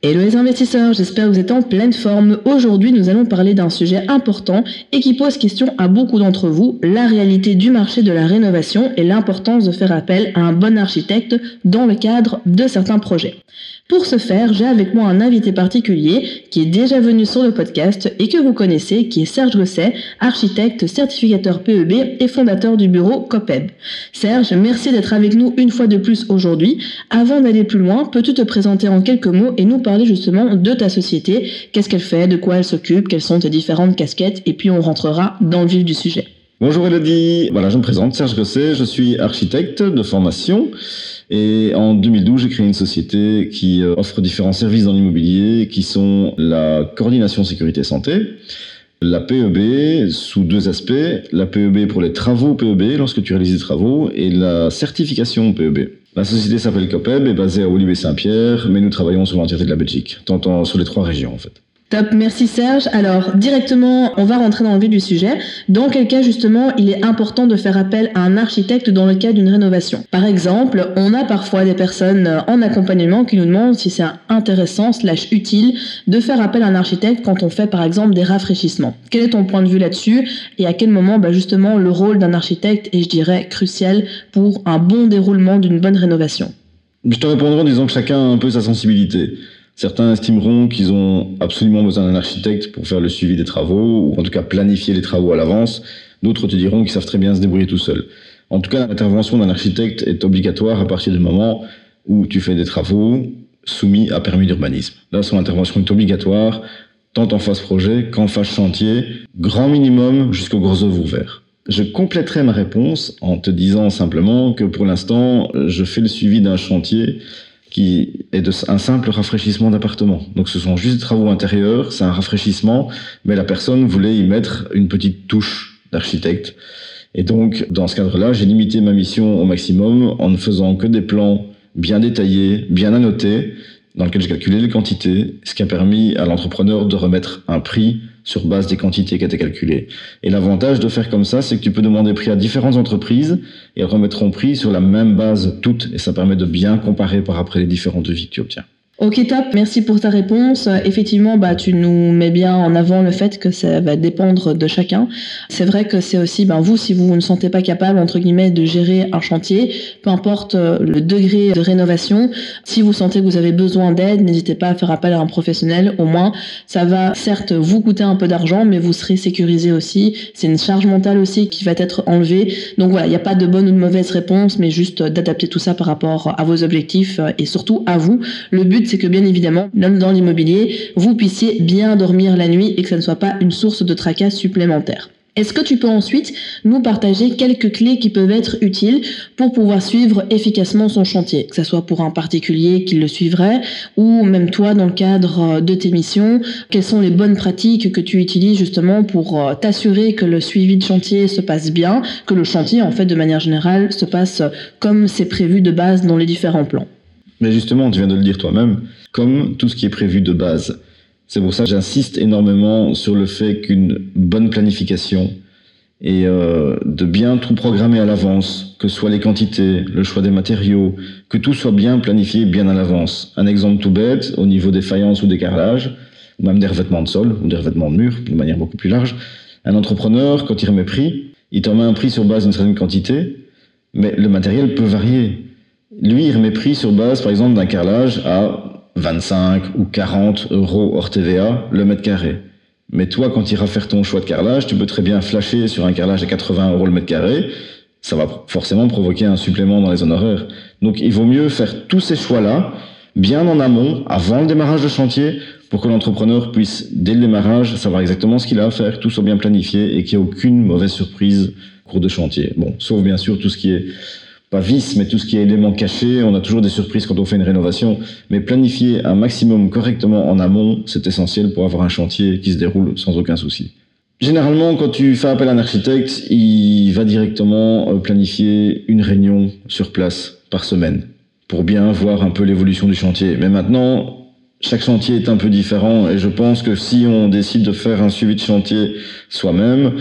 Hello les investisseurs, j'espère que vous êtes en pleine forme. Aujourd'hui, nous allons parler d'un sujet important et qui pose question à beaucoup d'entre vous, la réalité du marché de la rénovation et l'importance de faire appel à un bon architecte dans le cadre de certains projets. Pour ce faire, j'ai avec moi un invité particulier qui est déjà venu sur le podcast et que vous connaissez, qui est Serge Gosset, architecte, certificateur PEB et fondateur du bureau COPEB. Serge, merci d'être avec nous une fois de plus aujourd'hui. Avant d'aller plus loin, peux-tu te présenter en quelques mots et nous parler justement de ta société, qu'est-ce qu'elle fait, de quoi elle s'occupe, quelles sont tes différentes casquettes, et puis on rentrera dans le vif du sujet. Bonjour Elodie, voilà je me présente, Serge Gosset, je suis architecte de formation et en 2012 j'ai créé une société qui euh, offre différents services dans l'immobilier qui sont la coordination sécurité santé, la PEB sous deux aspects, la PEB pour les travaux PEB lorsque tu réalises des travaux et la certification PEB. La société s'appelle Copeb, est basée à Olivier Saint-Pierre, mais nous travaillons sur l'entièreté de la Belgique, tant sur les trois régions en fait. Top, merci Serge. Alors directement, on va rentrer dans le vif du sujet. Dans quel cas justement il est important de faire appel à un architecte dans le cas d'une rénovation? Par exemple, on a parfois des personnes en accompagnement qui nous demandent si c'est intéressant slash utile de faire appel à un architecte quand on fait par exemple des rafraîchissements. Quel est ton point de vue là-dessus? Et à quel moment bah, justement le rôle d'un architecte est je dirais crucial pour un bon déroulement d'une bonne rénovation? Je te répondrai en disant que chacun a un peu sa sensibilité. Certains estimeront qu'ils ont absolument besoin d'un architecte pour faire le suivi des travaux, ou en tout cas planifier les travaux à l'avance. D'autres te diront qu'ils savent très bien se débrouiller tout seuls. En tout cas, l'intervention d'un architecte est obligatoire à partir du moment où tu fais des travaux soumis à permis d'urbanisme. Là, son intervention est obligatoire, tant en phase projet qu'en phase chantier, grand minimum jusqu'au gros œuvre ouvert. Je compléterai ma réponse en te disant simplement que pour l'instant, je fais le suivi d'un chantier qui est de, un simple rafraîchissement d'appartement. Donc ce sont juste des travaux intérieurs, c'est un rafraîchissement, mais la personne voulait y mettre une petite touche d'architecte. Et donc dans ce cadre-là, j'ai limité ma mission au maximum en ne faisant que des plans bien détaillés, bien annotés, dans lesquels j'ai calculé les quantités, ce qui a permis à l'entrepreneur de remettre un prix sur base des quantités qui étaient calculées. Et l'avantage de faire comme ça, c'est que tu peux demander prix à différentes entreprises et elles remettront prix sur la même base toutes et ça permet de bien comparer par après les différents devis que tu obtiens. Ok top, merci pour ta réponse. Effectivement, bah tu nous mets bien en avant le fait que ça va dépendre de chacun. C'est vrai que c'est aussi, ben vous, si vous ne sentez pas capable entre guillemets de gérer un chantier, peu importe euh, le degré de rénovation, si vous sentez que vous avez besoin d'aide, n'hésitez pas à faire appel à un professionnel. Au moins, ça va certes vous coûter un peu d'argent, mais vous serez sécurisé aussi. C'est une charge mentale aussi qui va être enlevée. Donc voilà, il n'y a pas de bonne ou de mauvaise réponse, mais juste d'adapter tout ça par rapport à vos objectifs et surtout à vous. Le but c'est que bien évidemment, même dans l'immobilier, vous puissiez bien dormir la nuit et que ça ne soit pas une source de tracas supplémentaire. Est-ce que tu peux ensuite nous partager quelques clés qui peuvent être utiles pour pouvoir suivre efficacement son chantier, que ce soit pour un particulier qui le suivrait ou même toi dans le cadre de tes missions? Quelles sont les bonnes pratiques que tu utilises justement pour euh, t'assurer que le suivi de chantier se passe bien, que le chantier en fait de manière générale se passe comme c'est prévu de base dans les différents plans? Mais justement, tu viens de le dire toi-même, comme tout ce qui est prévu de base. C'est pour ça que j'insiste énormément sur le fait qu'une bonne planification et euh, de bien tout programmer à l'avance, que ce soit les quantités, le choix des matériaux, que tout soit bien planifié bien à l'avance. Un exemple tout bête, au niveau des faïences ou des carrelages, ou même des revêtements de sol, ou des revêtements de mur, de manière beaucoup plus large, un entrepreneur, quand il remet prix, il te remet un prix sur base d'une certaine quantité, mais le matériel peut varier. Lui, il remet prix sur base, par exemple, d'un carrelage à 25 ou 40 euros hors TVA le mètre carré. Mais toi, quand tu iras faire ton choix de carrelage, tu peux très bien flasher sur un carrelage à 80 euros le mètre carré. Ça va forcément provoquer un supplément dans les honoraires. Donc, il vaut mieux faire tous ces choix-là bien en amont, avant le démarrage de chantier, pour que l'entrepreneur puisse, dès le démarrage, savoir exactement ce qu'il a à faire, tout soit bien planifié et qu'il n'y ait aucune mauvaise surprise cours de chantier. Bon, sauf bien sûr tout ce qui est pas vice, mais tout ce qui est élément caché, on a toujours des surprises quand on fait une rénovation. Mais planifier un maximum correctement en amont, c'est essentiel pour avoir un chantier qui se déroule sans aucun souci. Généralement, quand tu fais appel à un architecte, il va directement euh, planifier une réunion sur place par semaine pour bien voir un peu l'évolution du chantier. Mais maintenant, chaque chantier est un peu différent et je pense que si on décide de faire un suivi de chantier soi-même,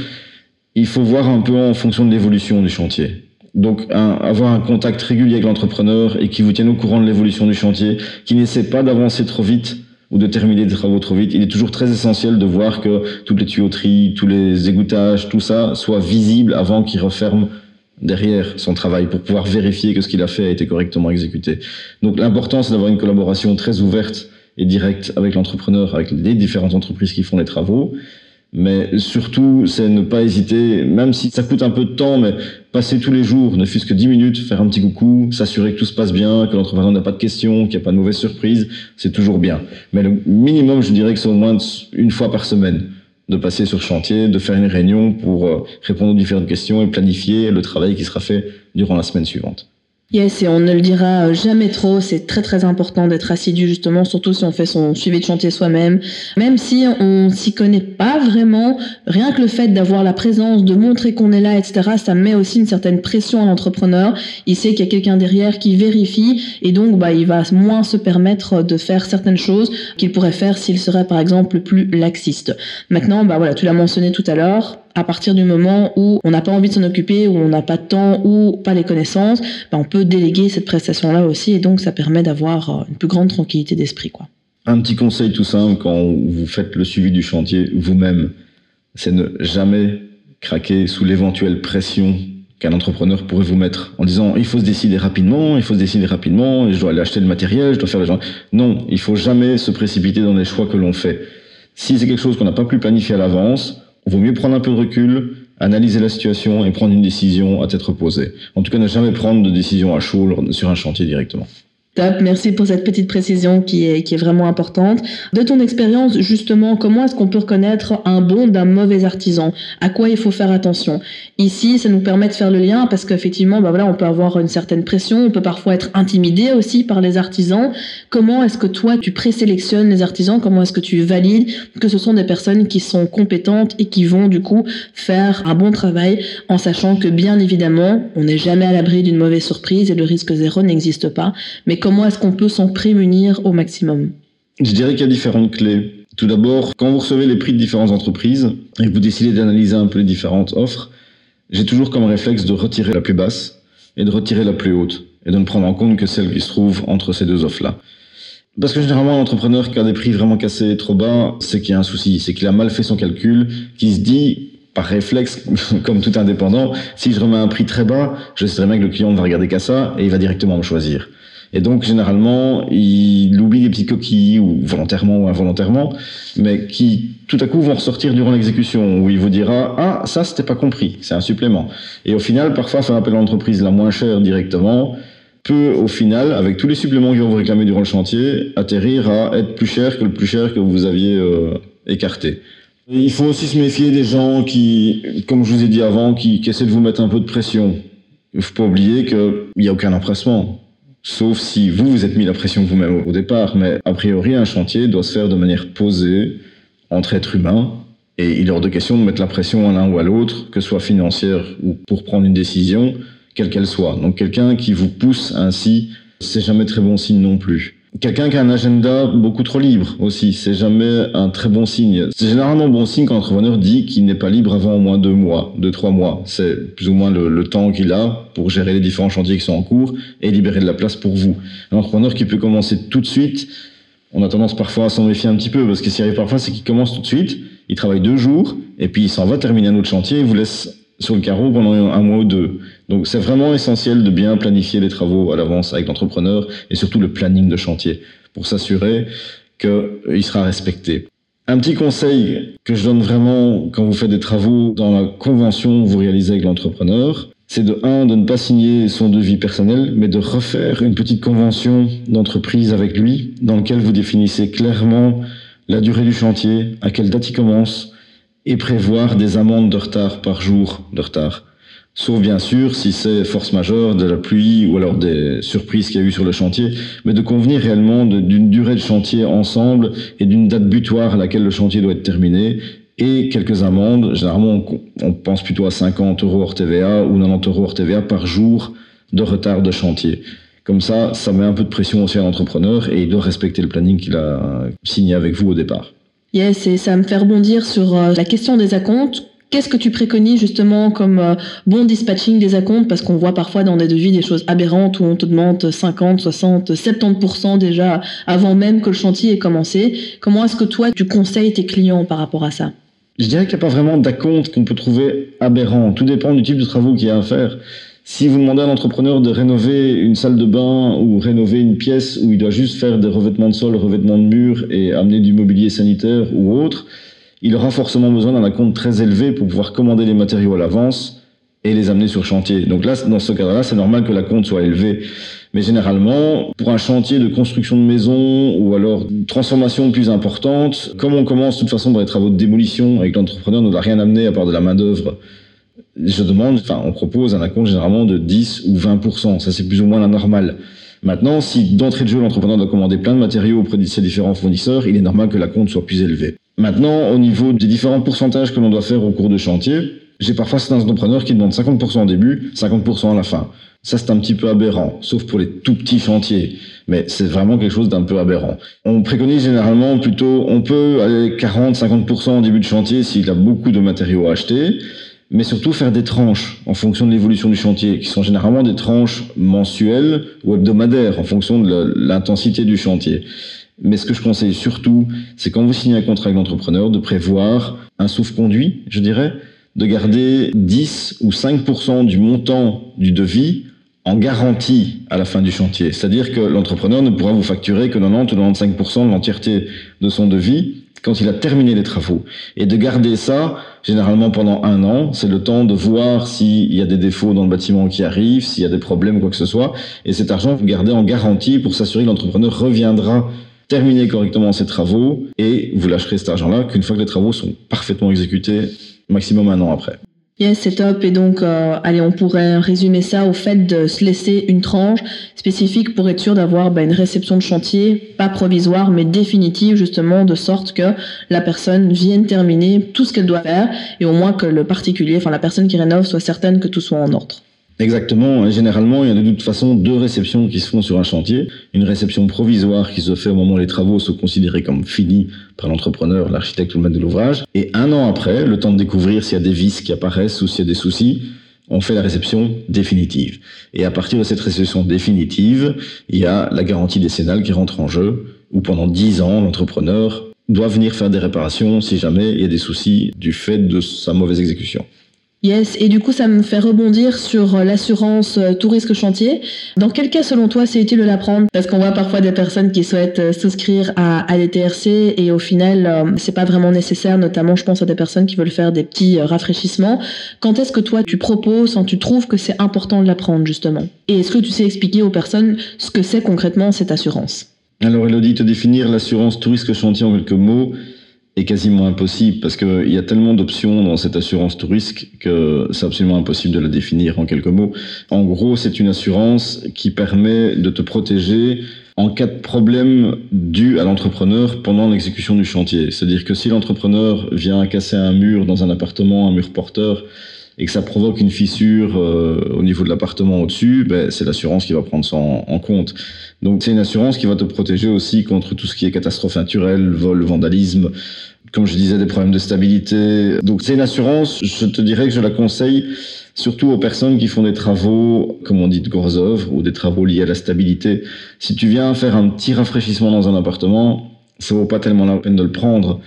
il faut voir un peu en fonction de l'évolution du chantier. Donc avoir un contact régulier avec l'entrepreneur et qui vous tienne au courant de l'évolution du chantier, qui n'essaie pas d'avancer trop vite ou de terminer des travaux trop vite. Il est toujours très essentiel de voir que toutes les tuyauteries, tous les égoutages, tout ça soit visible avant qu'il referme derrière son travail pour pouvoir vérifier que ce qu'il a fait a été correctement exécuté. Donc l'important c'est d'avoir une collaboration très ouverte et directe avec l'entrepreneur, avec les différentes entreprises qui font les travaux. Mais surtout, c'est ne pas hésiter, même si ça coûte un peu de temps, mais passer tous les jours, ne fût-ce que 10 minutes, faire un petit coucou, s'assurer que tout se passe bien, que l'entrepreneur n'a pas de questions, qu'il n'y a pas de mauvaise surprise, c'est toujours bien. Mais le minimum, je dirais que c'est au moins une fois par semaine de passer sur chantier, de faire une réunion pour euh, répondre aux différentes questions et planifier le travail qui sera fait durant la semaine suivante. Yes, et on ne le dira jamais trop, c'est très très important d'être assidu justement, surtout si on fait son suivi de chantier soi-même. Même si on s'y connaît pas vraiment, rien que le fait d'avoir la présence, de montrer qu'on est là, etc., ça met aussi une certaine pression à l'entrepreneur. Il sait qu'il y a quelqu'un derrière qui vérifie et donc bah, il va moins se permettre de faire certaines choses qu'il pourrait faire s'il serait par exemple plus laxiste. Maintenant, bah voilà, tu l'as mentionné tout à l'heure, à partir du moment où on n'a pas envie de s'en occuper, où on n'a pas de temps ou pas les connaissances, ben on peut déléguer cette prestation-là aussi et donc ça permet d'avoir euh, une plus grande tranquillité d'esprit. quoi. Un petit conseil tout simple quand vous faites le suivi du chantier vous-même, c'est ne jamais craquer sous l'éventuelle pression qu'un entrepreneur pourrait vous mettre en disant il faut se décider rapidement, il faut se décider rapidement, je dois aller acheter le matériel, je dois faire les gens. Non, il faut jamais se précipiter dans les choix que l'on fait. Si c'est quelque chose qu'on n'a pas pu planifier à l'avance, vaut mieux prendre un peu de recul, analyser la situation et prendre une décision à tête reposée. En tout cas, ne jamais prendre de décision à chaud sur un chantier directement. Top, merci pour cette petite précision qui est, qui est vraiment importante. De ton expérience, justement, comment est-ce qu'on peut reconnaître un bon d'un mauvais artisan? À quoi il faut faire attention? Ici, ça nous permet de faire le lien parce qu'effectivement, bah voilà, on peut avoir une certaine pression, on peut parfois être intimidé aussi par les artisans. Comment est-ce que toi, tu présélectionnes les artisans? Comment est-ce que tu valides que ce sont des personnes qui sont compétentes et qui vont du coup faire un bon travail en sachant que bien évidemment, on n'est jamais à l'abri d'une mauvaise surprise et le risque zéro n'existe pas. Mais comment est-ce qu'on peut s'en prémunir au maximum? Je dirais qu'il y a différentes clés. Tout d'abord, quand vous recevez les prix de différentes entreprises et que vous décidez d'analyser un peu les différentes offres, j'ai toujours comme réflexe de retirer la plus basse et de retirer la plus haute et de ne prendre en compte que celle qui se trouve entre ces deux offres-là. Parce que généralement, un entrepreneur qui a des prix vraiment cassés trop bas, c'est qu'il y a un souci, c'est qu'il a mal fait son calcul, qu'il se dit, par réflexe, comme tout indépendant, si je remets un prix très bas, je sais très bien que le client ne va regarder qu'à ça et il va directement me choisir. Et donc, généralement, il oublie des petites coquilles, ou volontairement ou involontairement, mais qui, tout à coup, vont ressortir durant l'exécution, où il vous dira, ah, ça, c'était pas compris, c'est un supplément. Et au final, parfois, faire appel à l'entreprise la moins chère directement, peut, au final, avec tous les suppléments qu'ils vont vous réclamer durant le chantier, atterrir à être plus cher que le plus cher que vous aviez euh, écarté. Il faut aussi se méfier des gens qui, comme je vous ai dit avant, qui, qui essaient de vous mettre un peu de pression. Il faut pas oublier qu'il n'y a aucun empressement. Sauf si vous vous êtes mis la pression vous-même au départ, mais a priori un chantier doit se faire de manière posée entre êtres humains, et il est hors de question de mettre la pression à l'un ou à l'autre, que ce soit financière ou pour prendre une décision, quelle qu'elle soit. Donc quelqu'un qui vous pousse ainsi, c'est jamais très bon signe non plus. Quelqu'un qui a un agenda beaucoup trop libre aussi, c'est jamais un très bon signe. C'est généralement bon signe quand l'entrepreneur dit qu'il n'est pas libre avant au moins deux mois, deux, trois mois. C'est plus ou moins le, temps qu'il a pour gérer les différents chantiers qui sont en cours et libérer de la place pour vous. Un entrepreneur qui peut commencer tout de suite, on a tendance parfois à s'en méfier un petit peu parce que ce qui arrive parfois, c'est qu'il commence tout de suite, il travaille deux jours et puis il s'en va terminer un autre chantier et vous laisse sur le carreau pendant un mois ou deux. Donc c'est vraiment essentiel de bien planifier les travaux à l'avance avec l'entrepreneur et surtout le planning de chantier pour s'assurer qu'il sera respecté. Un petit conseil que je donne vraiment quand vous faites des travaux dans la convention que vous réalisez avec l'entrepreneur, c'est de un de ne pas signer son devis personnel, mais de refaire une petite convention d'entreprise avec lui dans laquelle vous définissez clairement la durée du chantier, à quelle date il commence, et prévoir des amendes de retard par jour de retard. Sauf bien sûr si c'est force majeure, de la pluie ou alors des surprises qu'il y a eu sur le chantier, mais de convenir réellement d'une durée de chantier ensemble et d'une date butoir à laquelle le chantier doit être terminé et quelques amendes. Généralement, on pense plutôt à 50 euros hors TVA ou 90 euros hors TVA par jour de retard de chantier. Comme ça, ça met un peu de pression aussi à l'entrepreneur et il doit respecter le planning qu'il a signé avec vous au départ. Yes, et ça me fait rebondir sur euh, la question des acomptes. Qu'est-ce que tu préconises justement comme euh, bon dispatching des acomptes? Parce qu'on voit parfois dans des devis des choses aberrantes où on te demande 50, 60, 70% déjà avant même que le chantier ait commencé. Comment est-ce que toi tu conseilles tes clients par rapport à ça? Je dirais qu'il n'y a pas vraiment d'acompte qu'on peut trouver aberrant. Tout dépend du type de travaux qu'il y a à faire. Si vous demandez à l'entrepreneur de rénover une salle de bain ou rénover une pièce où il doit juste faire des revêtements de sol, revêtements de murs et amener du mobilier sanitaire ou autre, il aura forcément besoin d'un acompte très élevé pour pouvoir commander les matériaux à l'avance et les amener sur chantier. Donc là, dans ce cadre-là, c'est normal que l'acompte soit élevé. Mais généralement, pour un chantier de construction de maison ou alors transformation plus importante, comme on commence de toute façon par les travaux de démolition et que l'entrepreneur ne doit rien amener à part de la main-d'œuvre, je demande, enfin, on propose un acompte généralement de 10 ou 20%. Ça, c'est plus ou moins la normale. Maintenant, si d'entrée de jeu, l'entrepreneur doit commander plein de matériaux auprès de ses différents fournisseurs, il est normal que l'acompte soit plus élevé. Maintenant, au niveau des différents pourcentages que l'on doit faire au cours de chantier, j'ai parfois certains entrepreneurs qui demandent 50% au début, 50% à la fin. Ça, c'est un petit peu aberrant, sauf pour les tout petits chantiers. Mais c'est vraiment quelque chose d'un peu aberrant. On préconise généralement plutôt, on peut aller 40, 50% au début de chantier s'il a beaucoup de matériaux à acheter, mais surtout faire des tranches en fonction de l'évolution du chantier, qui sont généralement des tranches mensuelles ou hebdomadaires en fonction de l'intensité du chantier. Mais ce que je conseille surtout, c'est quand vous signez un contrat avec l'entrepreneur, de prévoir un souffle-conduit, je dirais, de garder 10 ou 5% du montant du devis en garantie à la fin du chantier. C'est-à-dire que l'entrepreneur ne pourra vous facturer que 90 ou 95% de l'entièreté de son devis quand il a terminé les travaux. Et de garder ça, généralement pendant un an, c'est le temps de voir s'il y a des défauts dans le bâtiment qui arrivent, s'il y a des problèmes, quoi que ce soit. Et cet argent, vous gardez en garantie pour s'assurer que l'entrepreneur reviendra terminer correctement ses travaux et vous lâcherez cet argent-là qu'une fois que les travaux sont parfaitement exécutés, maximum un an après. Yes, c'est top. Et donc, euh, allez, on pourrait résumer ça au fait de se laisser une tranche spécifique pour être sûr d'avoir bah, une réception de chantier, pas provisoire, mais définitive, justement, de sorte que la personne vienne terminer tout ce qu'elle doit faire et au moins que le particulier, enfin la personne qui rénove, soit certaine que tout soit en ordre. Exactement. Généralement, il y a de toute façon deux réceptions qui se font sur un chantier. Une réception provisoire qui se fait au moment où les travaux sont considérés comme finis par l'entrepreneur, l'architecte ou le maître de l'ouvrage. Et un an après, le temps de découvrir s'il y a des vis qui apparaissent ou s'il y a des soucis, on fait la réception définitive. Et à partir de cette réception définitive, il y a la garantie décennale qui rentre en jeu, où pendant dix ans, l'entrepreneur doit venir faire des réparations si jamais il y a des soucis du fait de sa mauvaise exécution. Yes, et du coup, ça me fait rebondir sur euh, l'assurance euh, tout risque chantier. Dans quel cas, selon toi, c'est utile de la prendre Parce qu'on voit parfois des personnes qui souhaitent euh, souscrire à, à des TRC et au final, c'est pas vraiment nécessaire. Notamment, je pense à des personnes qui veulent faire des petits rafraîchissements. Quand est-ce que toi, tu proposes, quand tu trouves que c'est important de la prendre justement? Et est-ce que tu sais expliquer aux personnes ce que c'est concrètement cette assurance? Alors, Elodie, te définir l'assurance tout risque chantier en quelques mots est quasiment impossible parce qu'il y a tellement d'options dans cette assurance tout que c'est absolument impossible de la définir en quelques mots. En gros, c'est une assurance qui permet de te protéger en cas de problème dû à l'entrepreneur pendant l'exécution du chantier. C'est-à-dire que si l'entrepreneur vient casser un mur dans un appartement, un mur porteur, et que ça provoque une fissure euh, au niveau de l'appartement au-dessus, ben, c'est l'assurance qui va prendre ça en, compte. Donc c'est une assurance qui va te protéger aussi contre tout ce qui est catastrophe naturelle, vol, vandalisme, comme je disais, des problèmes de stabilité. Donc c'est une assurance, je te dirais que je la conseille surtout aux personnes qui font des travaux, comme on dit, de grosses œuvres ou des travaux liés à la stabilité. Si tu viens faire un petit rafraîchissement dans un appartement, ça vaut pas tellement la peine de le prendre.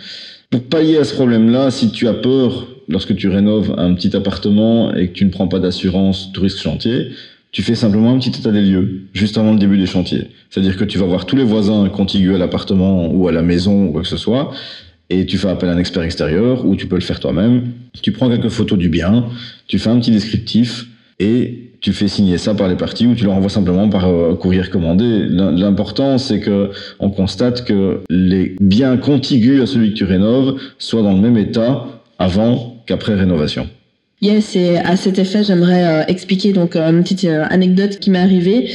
Pour pallier à ce problème-là, si tu as peur lorsque tu rénoves un petit appartement et que tu ne prends pas d'assurance tout risque chantier, tu fais simplement un petit état des lieux juste avant le début des chantiers. C'est-à-dire que tu vas voir tous les voisins contigus à l'appartement ou à la maison ou quoi que ce soit et tu fais appel à un expert extérieur ou tu peux le faire toi-même. Tu prends quelques photos du bien, tu fais un petit descriptif et tu fais signer ça par les parties ou tu le renvoies simplement par euh, courrier commandé. L'important, c'est que on constate que les biens contigus à celui que tu rénoves soient dans le même état avant qu'après rénovation. Yes, et à cet effet, j'aimerais euh, expliquer donc euh, une petite euh, anecdote qui m'est arrivée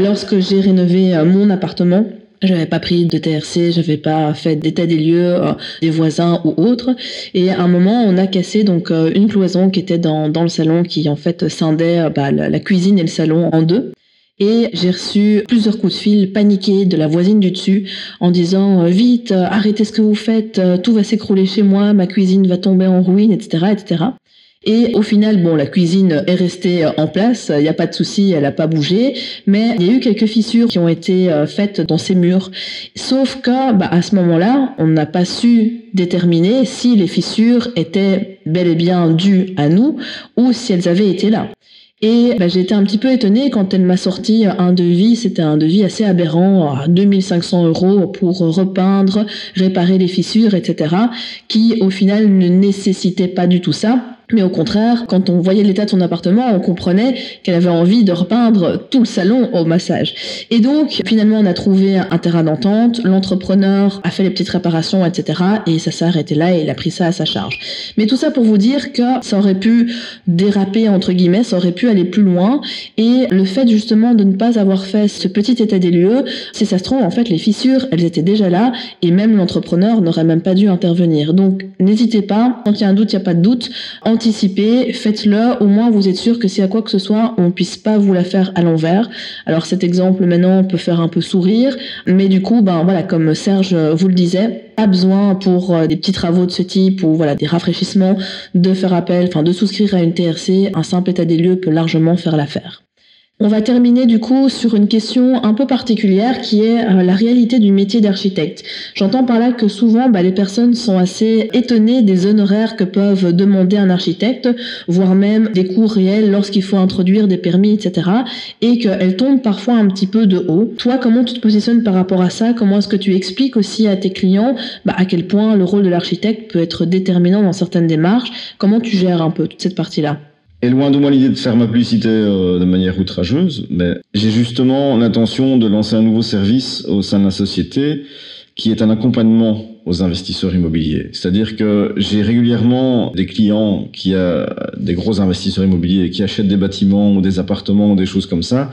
lorsque j'ai rénové mon appartement. J'avais pas pris de TRC, j'avais pas fait d'état des lieux des voisins ou autres. Et à un moment, on a cassé donc une cloison qui était dans, le salon, qui en fait scindait bah, la, cuisine et le salon en deux. Et j'ai reçu plusieurs coups de fil paniqués de la voisine du dessus en disant vite arrêtez ce que vous faites, tout va s'écrouler chez moi, ma cuisine va tomber en ruine, etc., etc. Et au final, bon, la cuisine est restée euh, en place, il n'y a pas de souci, elle n'a pas bougé, mais il y a eu quelques fissures qui ont été euh, faites dans ces murs. Sauf que, bah, ce moment-là, on n'a pas su déterminer si les fissures étaient bel et bien dues à nous ou si elles avaient été là. Et bah, j'ai un petit peu étonnée quand elle m'a sorti un devis, c'était un devis assez aberrant, à 2500 euros pour repeindre, réparer les fissures, etc., qui au final ne nécessitait pas du tout ça. Mais au contraire, quand on voyait l'état de son appartement, on comprenait qu'elle avait envie de repeindre tout le salon au massage. Et donc, finalement, on a trouvé un terrain d'entente, l'entrepreneur a fait les petites réparations, etc. Et ça s'est arrêté là et il a pris ça à sa charge. Mais tout ça pour vous dire que ça aurait pu déraper, entre guillemets, ça aurait pu aller plus loin. Et le fait justement de ne pas avoir fait ce petit état des lieux, si ça se trouve, en fait, les fissures, elles étaient déjà là et même l'entrepreneur n'aurait même pas dû intervenir. Donc, n'hésitez pas, quand il y a un doute, il n'y a pas de doute anticipez, faites-le, au moins vous êtes sûr que si à quoi que ce soit, on puisse pas vous la faire à l'envers. Alors cet exemple maintenant peut faire un peu sourire, mais du coup, ben voilà, comme Serge vous le disait, pas besoin pour euh, des petits travaux de ce type ou voilà des rafraîchissements de faire appel, enfin de souscrire à une TRC. Un simple état des lieux peut largement faire l'affaire. On va terminer du coup sur une question un peu particulière qui est euh, la réalité du métier d'architecte. J'entends par là que souvent bah, les personnes sont assez étonnées des honoraires que peuvent demander un architecte, voire même des coûts réels lorsqu'il faut introduire des permis, etc. Et qu'elles tombent parfois un petit peu de haut. Toi, comment tu te positionnes par rapport à ça? Comment est-ce que tu expliques aussi à tes clients bah, à quel point le rôle de l'architecte peut être déterminant dans certaines démarches? Comment tu gères un peu toute cette partie-là? Et loin de moi l'idée de faire ma publicité euh, de manière outrageuse, mais j'ai justement l'intention de lancer un nouveau service au sein de la société qui est un accompagnement aux investisseurs immobiliers. C'est-à-dire que j'ai régulièrement des clients qui ont des gros investisseurs immobiliers qui achètent des bâtiments ou des appartements ou des choses comme ça,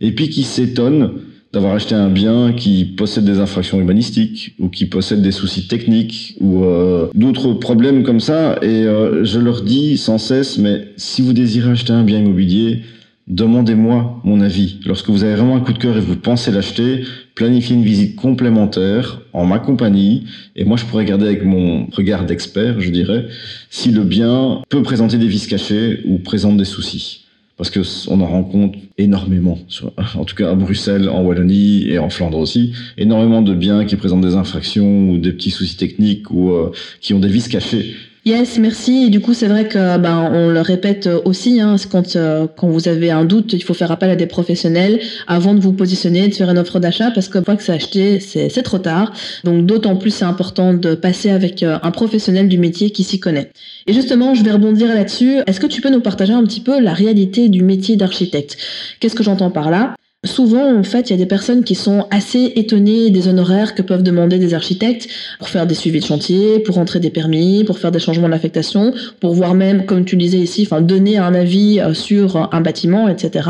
et puis qui s'étonnent d'avoir acheté un bien qui possède des infractions urbanistiques ou qui possède des soucis techniques ou euh, d'autres problèmes comme ça. Et euh, je leur dis sans cesse, mais si vous désirez acheter un bien immobilier, demandez-moi mon avis. Lorsque vous avez vraiment un coup de cœur et vous pensez l'acheter, planifiez une visite complémentaire en ma compagnie et moi je pourrais regarder avec mon regard d'expert, je dirais, si le bien peut présenter des vis cachés ou présente des soucis parce que on en rencontre énormément, en tout cas à Bruxelles, en Wallonie et en Flandre aussi, énormément de biens qui présentent des infractions ou des petits soucis techniques ou euh, qui ont des vis cachées. Yes, merci. Et du coup, c'est vrai que ben on le répète aussi, hein, quand euh, quand vous avez un doute, il faut faire appel à des professionnels avant de vous positionner, de faire une offre d'achat, parce que fois que c'est acheté, c'est c'est trop tard. Donc d'autant plus c'est important de passer avec euh, un professionnel du métier qui s'y connaît. Et justement, je vais rebondir là-dessus. Est-ce que tu peux nous partager un petit peu la réalité du métier d'architecte? Qu'est-ce que j'entends par là? Souvent, en fait, il y a des personnes qui sont assez étonnées des honoraires que peuvent demander des architectes pour faire des suivis de chantier, pour rentrer des permis, pour faire des changements d'affectation, pour voir même, comme tu disais ici, enfin, donner un avis euh, sur un bâtiment, etc.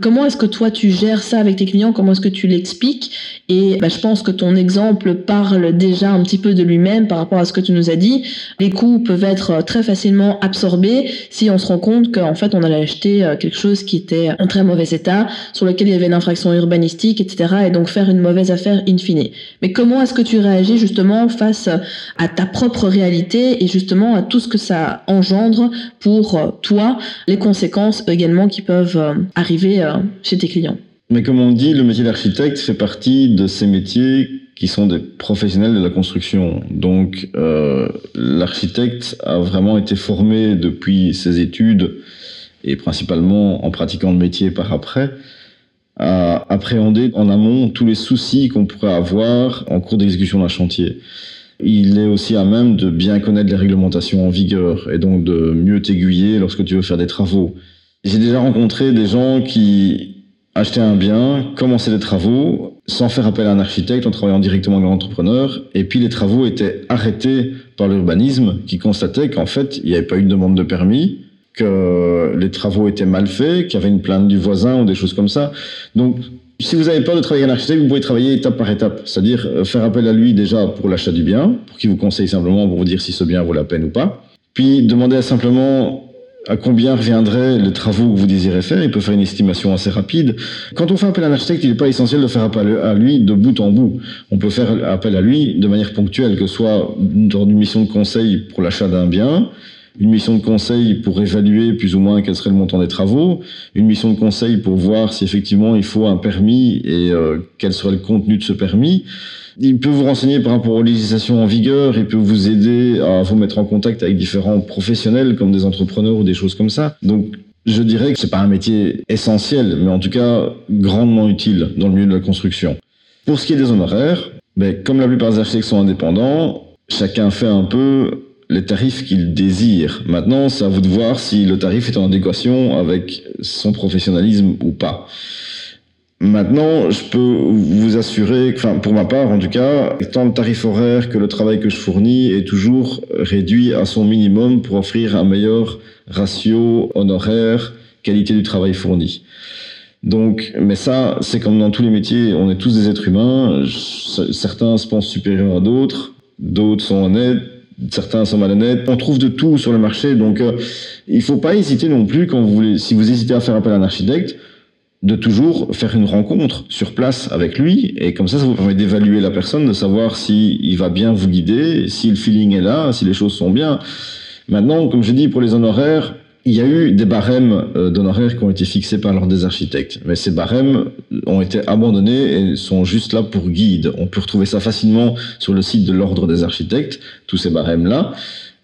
Comment est-ce que toi tu gères ça avec tes clients? Comment est-ce que tu l'expliques? Et bah, je pense que ton exemple parle déjà un petit peu de lui-même par rapport à ce que tu nous as dit. Les coûts peuvent être très facilement absorbés si on se rend compte qu'en fait on allait acheter euh, quelque chose qui était en très mauvais état, sur lequel il y avait infraction urbanistique, etc. et donc faire une mauvaise affaire in fine. Mais comment est-ce que tu réagis justement face à ta propre réalité et justement à tout ce que ça engendre pour euh, toi, les conséquences également qui peuvent euh, arriver euh, chez tes clients? Mais comme on dit, le métier d'architecte fait partie de ces métiers qui sont des professionnels de la construction. Donc l'architecte a vraiment été formé depuis ses études et principalement en pratiquant le métier par après à appréhender en amont tous les soucis qu'on pourrait avoir en cours d'exécution d'un chantier. Il est aussi à même de bien connaître les réglementations en vigueur et donc de mieux t'aiguiller lorsque tu veux faire des travaux. J'ai déjà rencontré des gens qui achetaient un bien, commençaient des travaux sans faire appel à un architecte en travaillant directement avec l'entrepreneur et puis les travaux étaient arrêtés par l'urbanisme qui constatait qu'en fait il n'y avait pas eu de demande de permis que les travaux étaient mal faits, qu'il y avait une plainte du voisin ou des choses comme ça. Donc, si vous avez peur de travailler avec un architecte, vous pouvez travailler étape par étape. C'est-à-dire euh, faire appel à lui déjà pour l'achat du bien, pour qu'il vous conseille simplement pour vous dire si ce bien vaut la peine ou pas. Puis demander simplement à combien reviendraient les travaux que vous désirez faire. Il peut faire une estimation assez rapide. Quand on fait appel à un architecte, il n'est pas essentiel de faire appel à lui de bout en bout. On peut faire appel à lui de manière ponctuelle, que ce soit dans une mission de conseil pour l'achat d'un bien, une mission de conseil pour évaluer plus ou moins quel serait le montant des travaux, une mission de conseil pour voir si effectivement il faut un permis et euh, quel serait le contenu de ce permis. Il peut vous renseigner par rapport aux législations en vigueur, il peut vous aider à vous mettre en contact avec différents professionnels comme des entrepreneurs ou des choses comme ça. Donc je dirais que c'est pas un métier essentiel, mais en tout cas grandement utile dans le milieu de la construction. Pour ce qui est des honoraires, ben, comme la plupart des architectes sont indépendants, chacun fait un peu les tarifs qu'il désire. Maintenant, c'est à vous de voir si le tarif est en adéquation avec son professionnalisme ou pas. Maintenant, je peux vous assurer, enfin pour ma part en tout cas, tant le tarif horaire que le travail que je fournis est toujours réduit à son minimum pour offrir un meilleur ratio honoraire qualité du travail fourni. Donc, mais ça, c'est comme dans tous les métiers, on est tous des êtres humains. Certains se pensent supérieurs à d'autres, d'autres sont honnêtes, certains sont malhonnêtes. On trouve de tout sur le marché, donc euh, il faut pas hésiter non plus quand vous voulez, si vous hésitez à faire appel à un architecte, de toujours faire une rencontre sur place avec lui et comme ça ça vous permet d'évaluer la personne de savoir si il va bien vous guider si le feeling est là si les choses sont bien maintenant comme je dis pour les honoraires il y a eu des barèmes euh, d'honoraires qui ont été fixés par l'ordre des architectes, mais ces barèmes ont été abandonnés et sont juste là pour guide. On peut retrouver ça facilement sur le site de l'ordre des architectes, tous ces barèmes-là.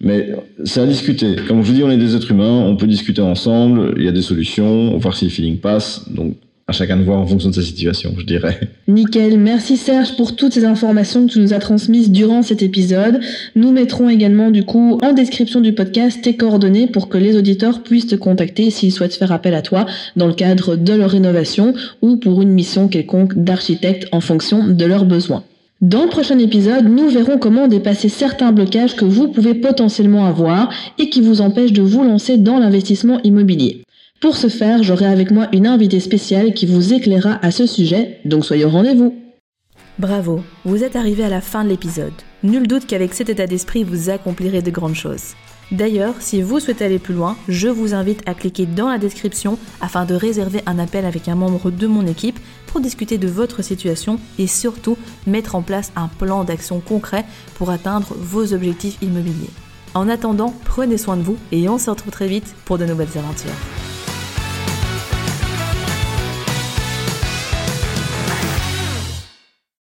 Mais c'est à discuter. Comme je vous dis, on est des êtres humains, on peut discuter ensemble, il y a des solutions, on va voir si le feeling passe. Donc à chacun de voir en fonction de sa situation, je dirais. Nickel, merci Serge pour toutes ces informations que tu nous as transmises durant cet épisode. Nous mettrons également du coup en description du podcast tes coordonnées pour que les auditeurs puissent te contacter s'ils souhaitent faire appel à toi dans le cadre de leur rénovation ou pour une mission quelconque d'architecte en fonction de leurs besoins. Dans le prochain épisode, nous verrons comment dépasser certains blocages que vous pouvez potentiellement avoir et qui vous empêchent de vous lancer dans l'investissement immobilier. Pour ce faire, j'aurai avec moi une invitée spéciale qui vous éclairera à ce sujet, donc soyez au rendez-vous. Bravo, vous êtes arrivé à la fin de l'épisode. Nul doute qu'avec cet état d'esprit, vous accomplirez de grandes choses. D'ailleurs, si vous souhaitez aller plus loin, je vous invite à cliquer dans la description afin de réserver un appel avec un membre de mon équipe pour discuter de votre situation et surtout mettre en place un plan d'action concret pour atteindre vos objectifs immobiliers. En attendant, prenez soin de vous et on se retrouve très vite pour de nouvelles aventures.